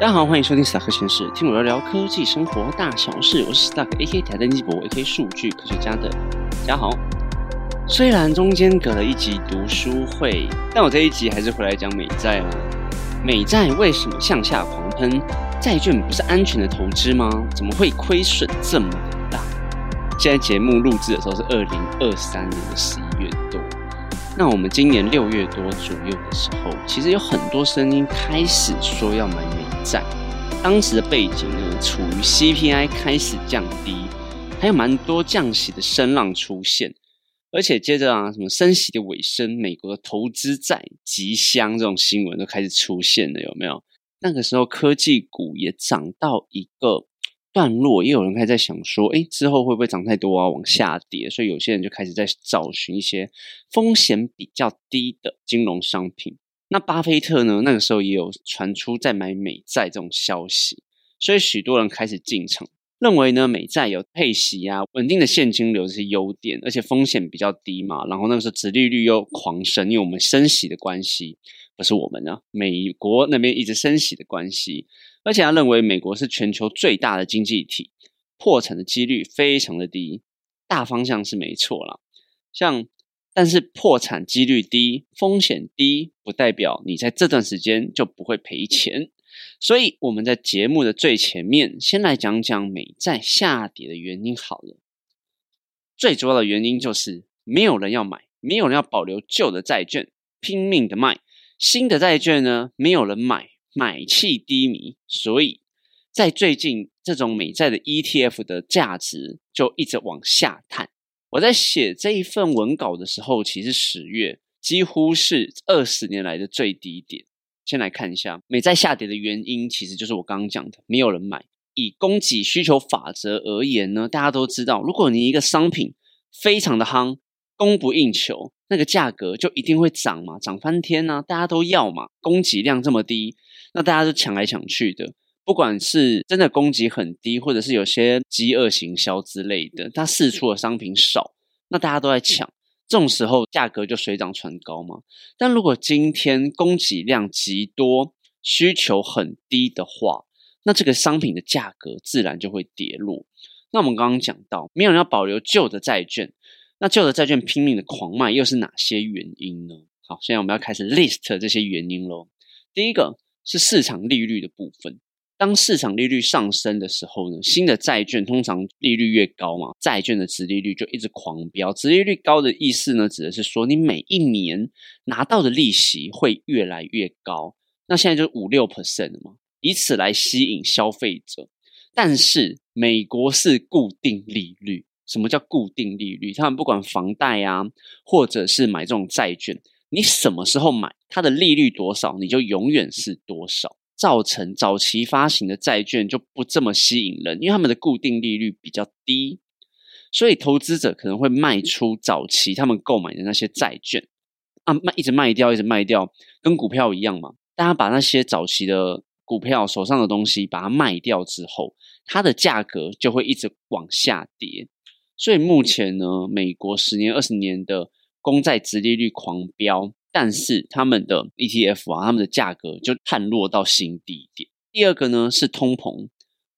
大家好，欢迎收听史塔克前世，听我聊聊科技生活大小事。我是史塔克 AK 台登机博 AK 数据科学家的大家好。虽然中间隔了一集读书会，但我这一集还是回来讲美债啦。美债为什么向下狂喷？债券不是安全的投资吗？怎么会亏损这么大？现在节目录制的时候是二零二三年的十一月多。那我们今年六月多左右的时候，其实有很多声音开始说要买美在。当时的背景呢，处于 CPI 开始降低，还有蛮多降息的声浪出现。而且接着啊，什么升息的尾声，美国的投资债即香这种新闻都开始出现了，有没有？那个时候科技股也涨到一个。段落也有人开始在想说，哎，之后会不会涨太多啊，往下跌？所以有些人就开始在找寻一些风险比较低的金融商品。那巴菲特呢，那个时候也有传出在买美债这种消息，所以许多人开始进场，认为呢美债有配息啊、稳定的现金流这些优点，而且风险比较低嘛。然后那个时候殖利率又狂升，因为我们升息的关系，不是我们啊，美国那边一直升息的关系。而且他认为美国是全球最大的经济体，破产的几率非常的低，大方向是没错啦。像，但是破产几率低、风险低，不代表你在这段时间就不会赔钱。所以我们在节目的最前面，先来讲讲美债下跌的原因好了。最主要的原因就是没有人要买，没有人要保留旧的债券，拼命的卖新的债券呢，没有人买。买气低迷，所以在最近这种美债的 ETF 的价值就一直往下探。我在写这一份文稿的时候，其实十月几乎是二十年来的最低点。先来看一下美债下跌的原因，其实就是我刚刚讲的，没有人买。以供给需求法则而言呢，大家都知道，如果你一个商品非常的夯，供不应求，那个价格就一定会涨嘛，涨翻天呐，大家都要嘛，供给量这么低。那大家都抢来抢去的，不管是真的供给很低，或者是有些饥饿行销之类的，它试出的商品少，那大家都在抢，这种时候价格就水涨船高嘛。但如果今天供给量极多，需求很低的话，那这个商品的价格自然就会跌落。那我们刚刚讲到，没有人要保留旧的债券，那旧的债券拼命的狂卖，又是哪些原因呢？好，现在我们要开始 list 这些原因喽。第一个。是市场利率的部分。当市场利率上升的时候呢，新的债券通常利率越高嘛，债券的值利率就一直狂飙。值利率高的意思呢，指的是说你每一年拿到的利息会越来越高。那现在就五六 percent 了嘛，以此来吸引消费者。但是美国是固定利率，什么叫固定利率？他们不管房贷啊，或者是买这种债券。你什么时候买，它的利率多少，你就永远是多少，造成早期发行的债券就不这么吸引人，因为他们的固定利率比较低，所以投资者可能会卖出早期他们购买的那些债券，啊，卖一直卖掉，一直卖掉，跟股票一样嘛。大家把那些早期的股票手上的东西把它卖掉之后，它的价格就会一直往下跌。所以目前呢，美国十年、二十年的。公债殖利率狂飙，但是他们的 ETF 啊，他们的价格就探落到新低点。第二个呢是通膨，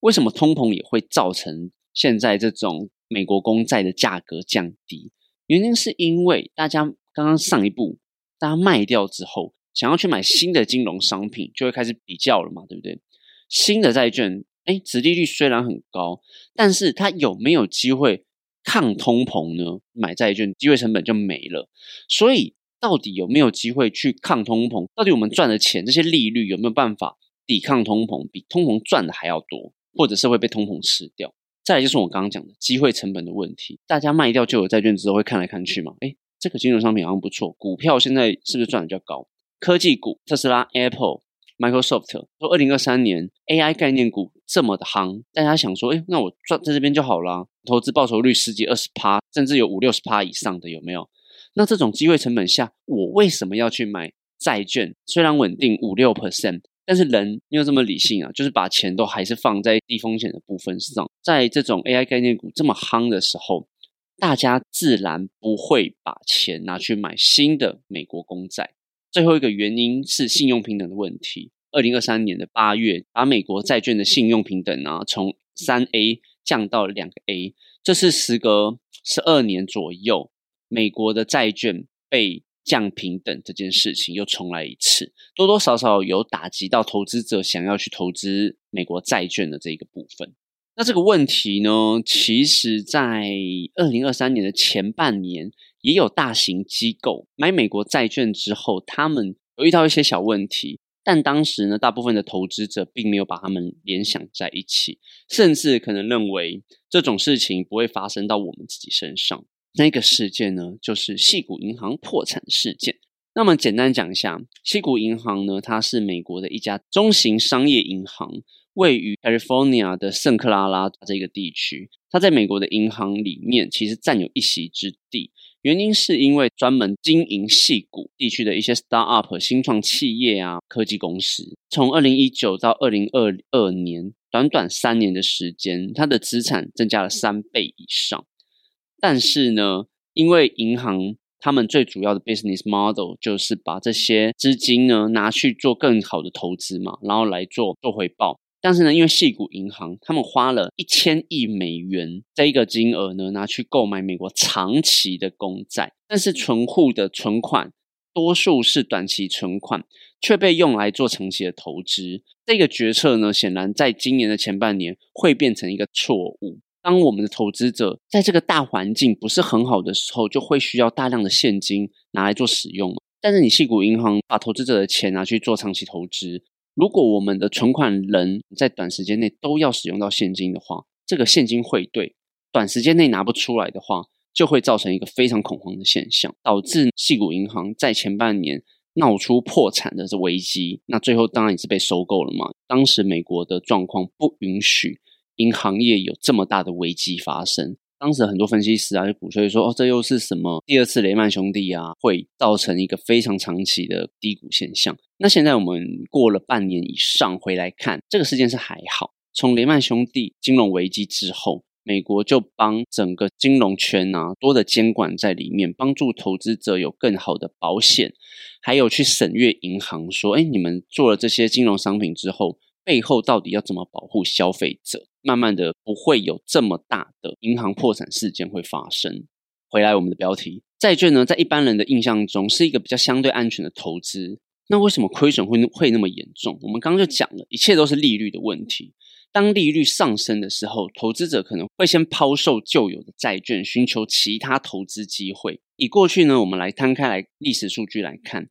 为什么通膨也会造成现在这种美国公债的价格降低？原因是因为大家刚刚上一步，大家卖掉之后，想要去买新的金融商品，就会开始比较了嘛，对不对？新的债券，哎，殖利率虽然很高，但是它有没有机会？抗通膨呢？买债券机会成本就没了，所以到底有没有机会去抗通膨？到底我们赚的钱这些利率有没有办法抵抗通膨，比通膨赚的还要多，或者是会被通膨吃掉？再来就是我刚刚讲的机会成本的问题，大家卖掉旧有债券之后会看来看去嘛？诶这个金融商品好像不错，股票现在是不是赚的比较高？科技股，特斯拉、Apple。Microsoft 说，二零二三年 AI 概念股这么的夯，大家想说，哎，那我赚在这边就好啦，投资报酬率十几、二十趴，甚至有五六十趴以上的，有没有？那这种机会成本下，我为什么要去买债券？虽然稳定五六 percent，但是人没有这么理性啊，就是把钱都还是放在低风险的部分上。在这种 AI 概念股这么夯的时候，大家自然不会把钱拿去买新的美国公债。最后一个原因是信用平等的问题。二零二三年的八月，把美国债券的信用平等啊，从三 A 降到两个 A，这是时隔十二年左右，美国的债券被降平等这件事情又重来一次，多多少少有打击到投资者想要去投资美国债券的这个部分。那这个问题呢，其实在二零二三年的前半年，也有大型机构买美国债券之后，他们有遇到一些小问题。但当时呢，大部分的投资者并没有把他们联想在一起，甚至可能认为这种事情不会发生到我们自己身上。那个事件呢，就是细谷银行破产事件。那么简单讲一下，细谷银行呢，它是美国的一家中型商业银行，位于 California 的圣克拉拉这个地区。它在美国的银行里面，其实占有一席之地。原因是因为专门经营细谷地区的一些 startup 新创企业啊，科技公司，从二零一九到二零二二年，短短三年的时间，它的资产增加了三倍以上。但是呢，因为银行他们最主要的 business model 就是把这些资金呢拿去做更好的投资嘛，然后来做做回报。但是呢，因为细谷银行他们花了一千亿美元这一个金额呢，拿去购买美国长期的公债，但是存户的存款多数是短期存款，却被用来做长期的投资。这个决策呢，显然在今年的前半年会变成一个错误。当我们的投资者在这个大环境不是很好的时候，就会需要大量的现金拿来做使用。但是你细股银行把投资者的钱拿去做长期投资。如果我们的存款人在短时间内都要使用到现金的话，这个现金汇兑短时间内拿不出来的话，就会造成一个非常恐慌的现象，导致细股银行在前半年闹出破产的这危机。那最后当然也是被收购了嘛。当时美国的状况不允许银行业有这么大的危机发生。当时很多分析师啊就鼓吹说：“哦，这又是什么第二次雷曼兄弟啊，会造成一个非常长期的低谷现象。”那现在我们过了半年以上回来看，这个事件是还好。从雷曼兄弟金融危机之后，美国就帮整个金融圈啊多的监管在里面，帮助投资者有更好的保险，还有去审阅银行说：“哎，你们做了这些金融商品之后。”背后到底要怎么保护消费者？慢慢的不会有这么大的银行破产事件会发生。回来我们的标题，债券呢，在一般人的印象中是一个比较相对安全的投资。那为什么亏损会会那么严重？我们刚刚就讲了一切都是利率的问题。当利率上升的时候，投资者可能会先抛售旧有的债券，寻求其他投资机会。以过去呢，我们来摊开来历史数据来看，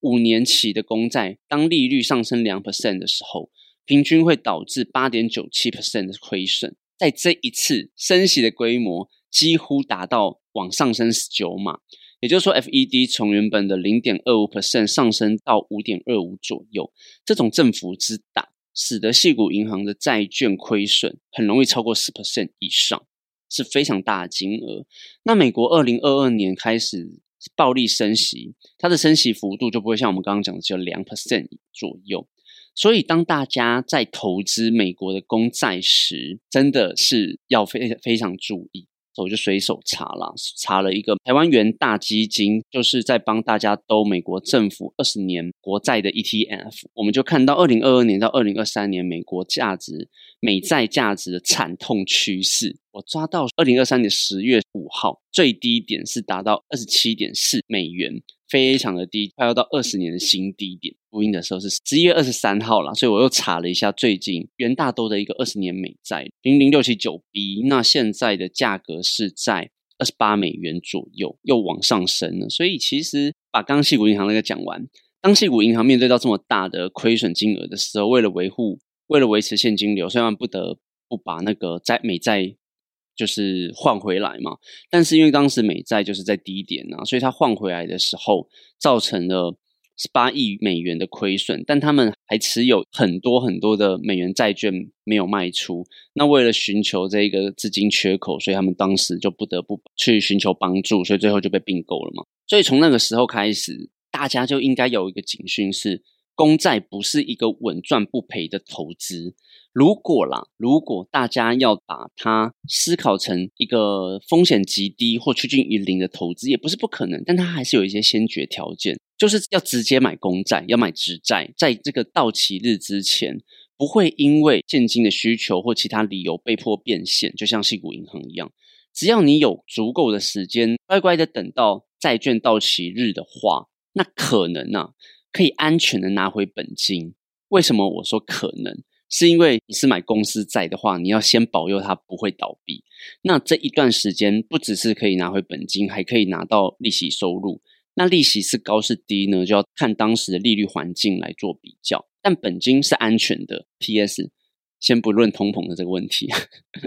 五年期的公债，当利率上升两 percent 的时候。平均会导致八点九七 percent 的亏损，在这一次升息的规模几乎达到往上升十九码，也就是说，FED 从原本的零点二五 percent 上升到五点二五左右，这种振幅之大，使得细股银行的债券亏损很容易超过十 percent 以上，是非常大的金额。那美国二零二二年开始暴力升息，它的升息幅度就不会像我们刚刚讲的只有两 percent 左右。所以，当大家在投资美国的公债时，真的是要非非常注意。我就随手查了，查了一个台湾元大基金，就是在帮大家兜美国政府二十年国债的 ETF。我们就看到二零二二年到二零二三年美国价值美债价值的惨痛趋势。我抓到二零二三年十月五号最低点是达到二十七点四美元。非常的低，快要到二十年的新低点。录音的时候是十一月二十三号了，所以我又查了一下最近元大都的一个二十年美债零零六七九 B，那现在的价格是在二十八美元左右，又往上升了。所以其实把刚细股银行那个讲完，当细股银行面对到这么大的亏损金额的时候，为了维护，为了维持现金流，虽然不得不把那个债美债。就是换回来嘛，但是因为当时美债就是在低点啊，所以它换回来的时候造成了十八亿美元的亏损，但他们还持有很多很多的美元债券没有卖出。那为了寻求这个资金缺口，所以他们当时就不得不去寻求帮助，所以最后就被并购了嘛。所以从那个时候开始，大家就应该有一个警讯是，公债不是一个稳赚不赔的投资。如果啦，如果大家要把它思考成一个风险极低或趋近于零的投资，也不是不可能，但它还是有一些先决条件，就是要直接买公债，要买直债，在这个到期日之前，不会因为现金的需求或其他理由被迫变现，就像细谷银行一样。只要你有足够的时间，乖乖的等到债券到期日的话，那可能啊，可以安全的拿回本金。为什么我说可能？是因为你是买公司债的话，你要先保佑它不会倒闭。那这一段时间不只是可以拿回本金，还可以拿到利息收入。那利息是高是低呢？就要看当时的利率环境来做比较。但本金是安全的。P.S. 先不论通膨的这个问题，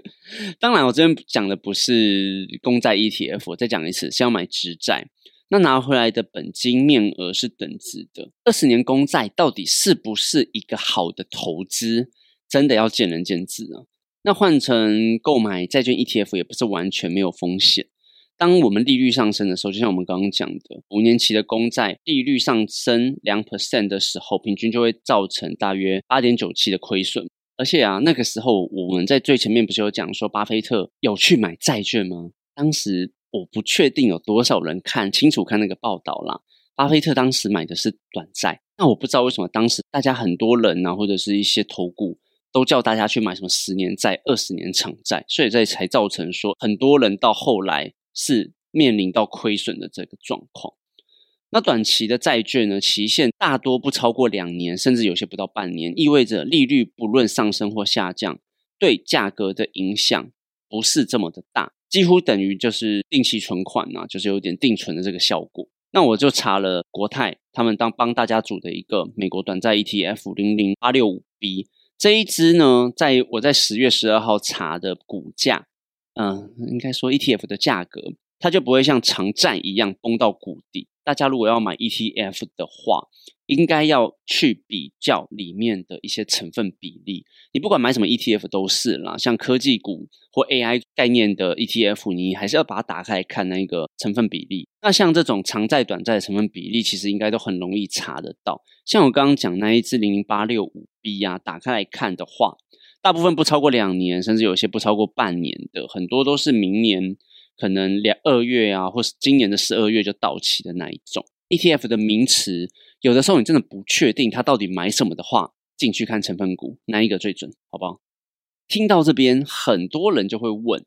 当然我这边讲的不是公债 ETF，我再讲一次，是要买直债。那拿回来的本金面额是等值的。二十年公债到底是不是一个好的投资，真的要见仁见智啊。那换成购买债券 ETF 也不是完全没有风险。当我们利率上升的时候，就像我们刚刚讲的，五年期的公债利率上升两 percent 的时候，平均就会造成大约八点九七的亏损。而且啊，那个时候我们在最前面不是有讲说，巴菲特有去买债券吗？当时我不确定有多少人看清楚看那个报道啦。巴菲特当时买的是短债，那我不知道为什么当时大家很多人呢，或者是一些投顾都叫大家去买什么十年债、二十年长债，所以这才造成说很多人到后来是面临到亏损的这个状况。那短期的债券呢？期限大多不超过两年，甚至有些不到半年，意味着利率不论上升或下降，对价格的影响不是这么的大，几乎等于就是定期存款啊，就是有点定存的这个效果。那我就查了国泰他们当帮大家组的一个美国短债 ETF 零零八六五 B 这一支呢，在我在十月十二号查的股价，嗯，应该说 ETF 的价格，它就不会像长债一样崩到谷底。大家如果要买 ETF 的话，应该要去比较里面的一些成分比例。你不管买什么 ETF 都是啦，像科技股或 AI 概念的 ETF，你还是要把它打开看那个成分比例。那像这种长债、短债的成分比例，其实应该都很容易查得到。像我刚刚讲那一支零零八六五 B 呀，打开来看的话，大部分不超过两年，甚至有些不超过半年的，很多都是明年。可能两二月啊，或是今年的十二月就到期的那一种 ETF 的名词，有的时候你真的不确定它到底买什么的话，进去看成分股哪一个最准，好不好？听到这边，很多人就会问，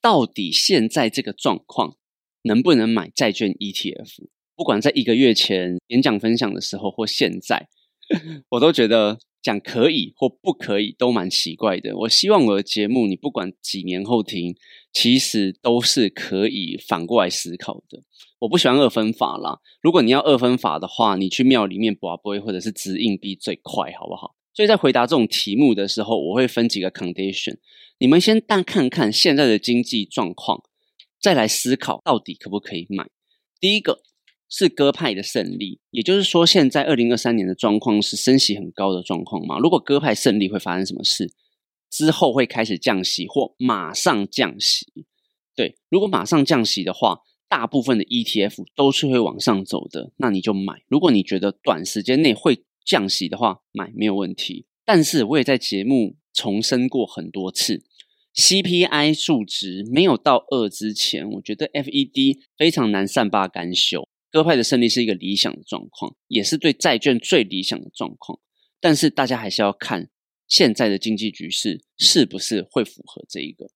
到底现在这个状况能不能买债券 ETF？不管在一个月前演讲分享的时候，或现在，我都觉得。讲可以或不可以都蛮奇怪的。我希望我的节目，你不管几年后听，其实都是可以反过来思考的。我不喜欢二分法啦。如果你要二分法的话，你去庙里面卜卜或者是掷硬币最快，好不好？所以在回答这种题目的时候，我会分几个 condition。你们先但看看现在的经济状况，再来思考到底可不可以买。第一个。是鸽派的胜利，也就是说，现在二零二三年的状况是升息很高的状况嘛？如果鸽派胜利，会发生什么事？之后会开始降息，或马上降息？对，如果马上降息的话，大部分的 ETF 都是会往上走的，那你就买。如果你觉得短时间内会降息的话，买没有问题。但是我也在节目重申过很多次，CPI 数值没有到二之前，我觉得 FED 非常难善罢甘休。鸽派的胜利是一个理想的状况，也是对债券最理想的状况。但是大家还是要看现在的经济局势是不是会符合这一个。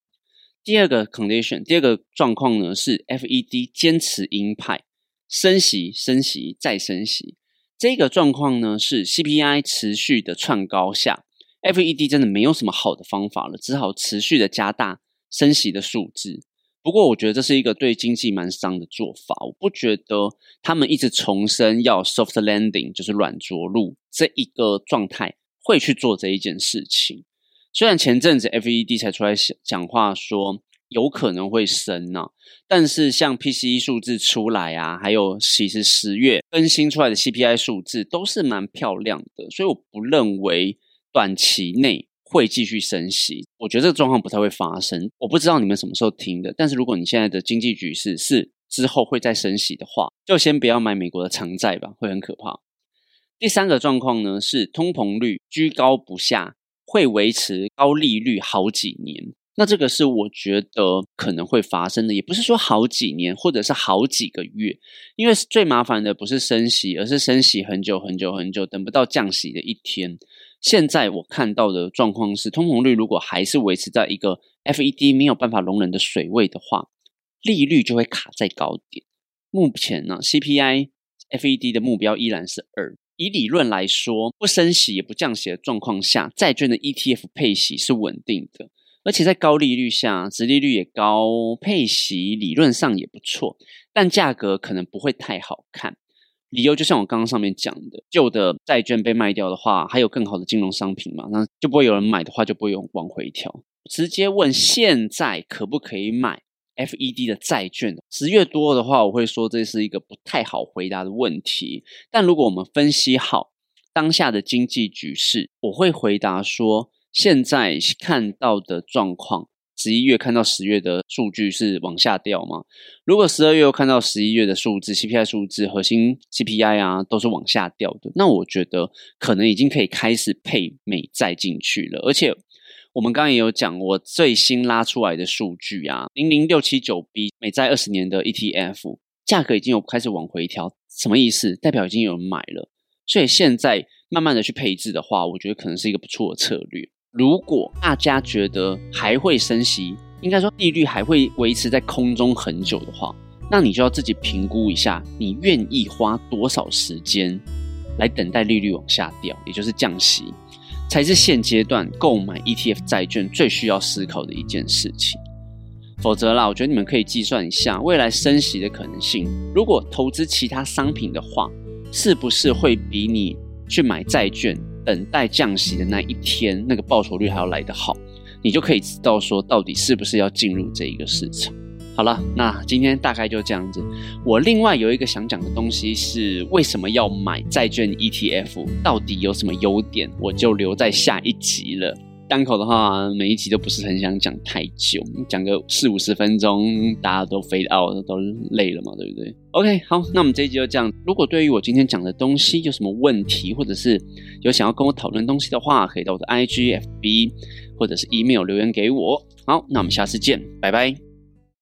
第二个 condition，第二个状况呢是 FED 坚持鹰派，升息、升息再升息。这个状况呢是 CPI 持续的窜高下，FED 真的没有什么好的方法了，只好持续的加大升息的数字。不过，我觉得这是一个对经济蛮伤的做法。我不觉得他们一直重申要 soft landing，就是软着陆这一个状态，会去做这一件事情。虽然前阵子 FED 才出来讲讲话说有可能会升呢，但是像 PCE 数字出来啊，还有其实十月更新出来的 CPI 数字都是蛮漂亮的，所以我不认为短期内。会继续升息，我觉得这个状况不太会发生。我不知道你们什么时候听的，但是如果你现在的经济局势是之后会再升息的话，就先不要买美国的长债吧，会很可怕。第三个状况呢是通膨率居高不下，会维持高利率好几年。那这个是我觉得可能会发生的，也不是说好几年或者是好几个月，因为最麻烦的不是升息，而是升息很久很久很久，等不到降息的一天。现在我看到的状况是，通膨率如果还是维持在一个 FED 没有办法容忍的水位的话，利率就会卡在高点。目前呢，CPI FED 的目标依然是二。以理论来说，不升息也不降息的状况下，债券的 ETF 配息是稳定的。而且在高利率下，殖利率也高，配息理论上也不错，但价格可能不会太好看。理由就像我刚刚上面讲的，旧的债券被卖掉的话，还有更好的金融商品嘛，那就不会有人买的话，就不会有往回调。直接问现在可不可以买 FED 的债券？十月多的话，我会说这是一个不太好回答的问题。但如果我们分析好当下的经济局势，我会回答说。现在看到的状况，十一月看到十月的数据是往下掉吗？如果十二月又看到十一月的数字，CPI 数字、核心 CPI 啊，都是往下掉的，那我觉得可能已经可以开始配美债进去了。而且我们刚刚也有讲，我最新拉出来的数据啊，零零六七九 B 美债二十年的 ETF 价格已经有开始往回调，什么意思？代表已经有人买了，所以现在慢慢的去配置的话，我觉得可能是一个不错的策略。如果大家觉得还会升息，应该说利率还会维持在空中很久的话，那你就要自己评估一下，你愿意花多少时间来等待利率往下掉，也就是降息，才是现阶段购买 ETF 债券最需要思考的一件事情。否则啦，我觉得你们可以计算一下未来升息的可能性。如果投资其他商品的话，是不是会比你去买债券？等待降息的那一天，那个报酬率还要来得好，你就可以知道说到底是不是要进入这一个市场。好了，那今天大概就这样子。我另外有一个想讲的东西是，为什么要买债券 ETF？到底有什么优点？我就留在下一集了。单口的话，每一集都不是很想讲太久，讲个四五十分钟，大家都 fade out 都累了嘛，对不对？OK，好，那我们这一集就这样。如果对于我今天讲的东西有什么问题，或者是有想要跟我讨论东西的话，可以到我的 IG、FB 或者是 email 留言给我。好，那我们下次见，拜拜。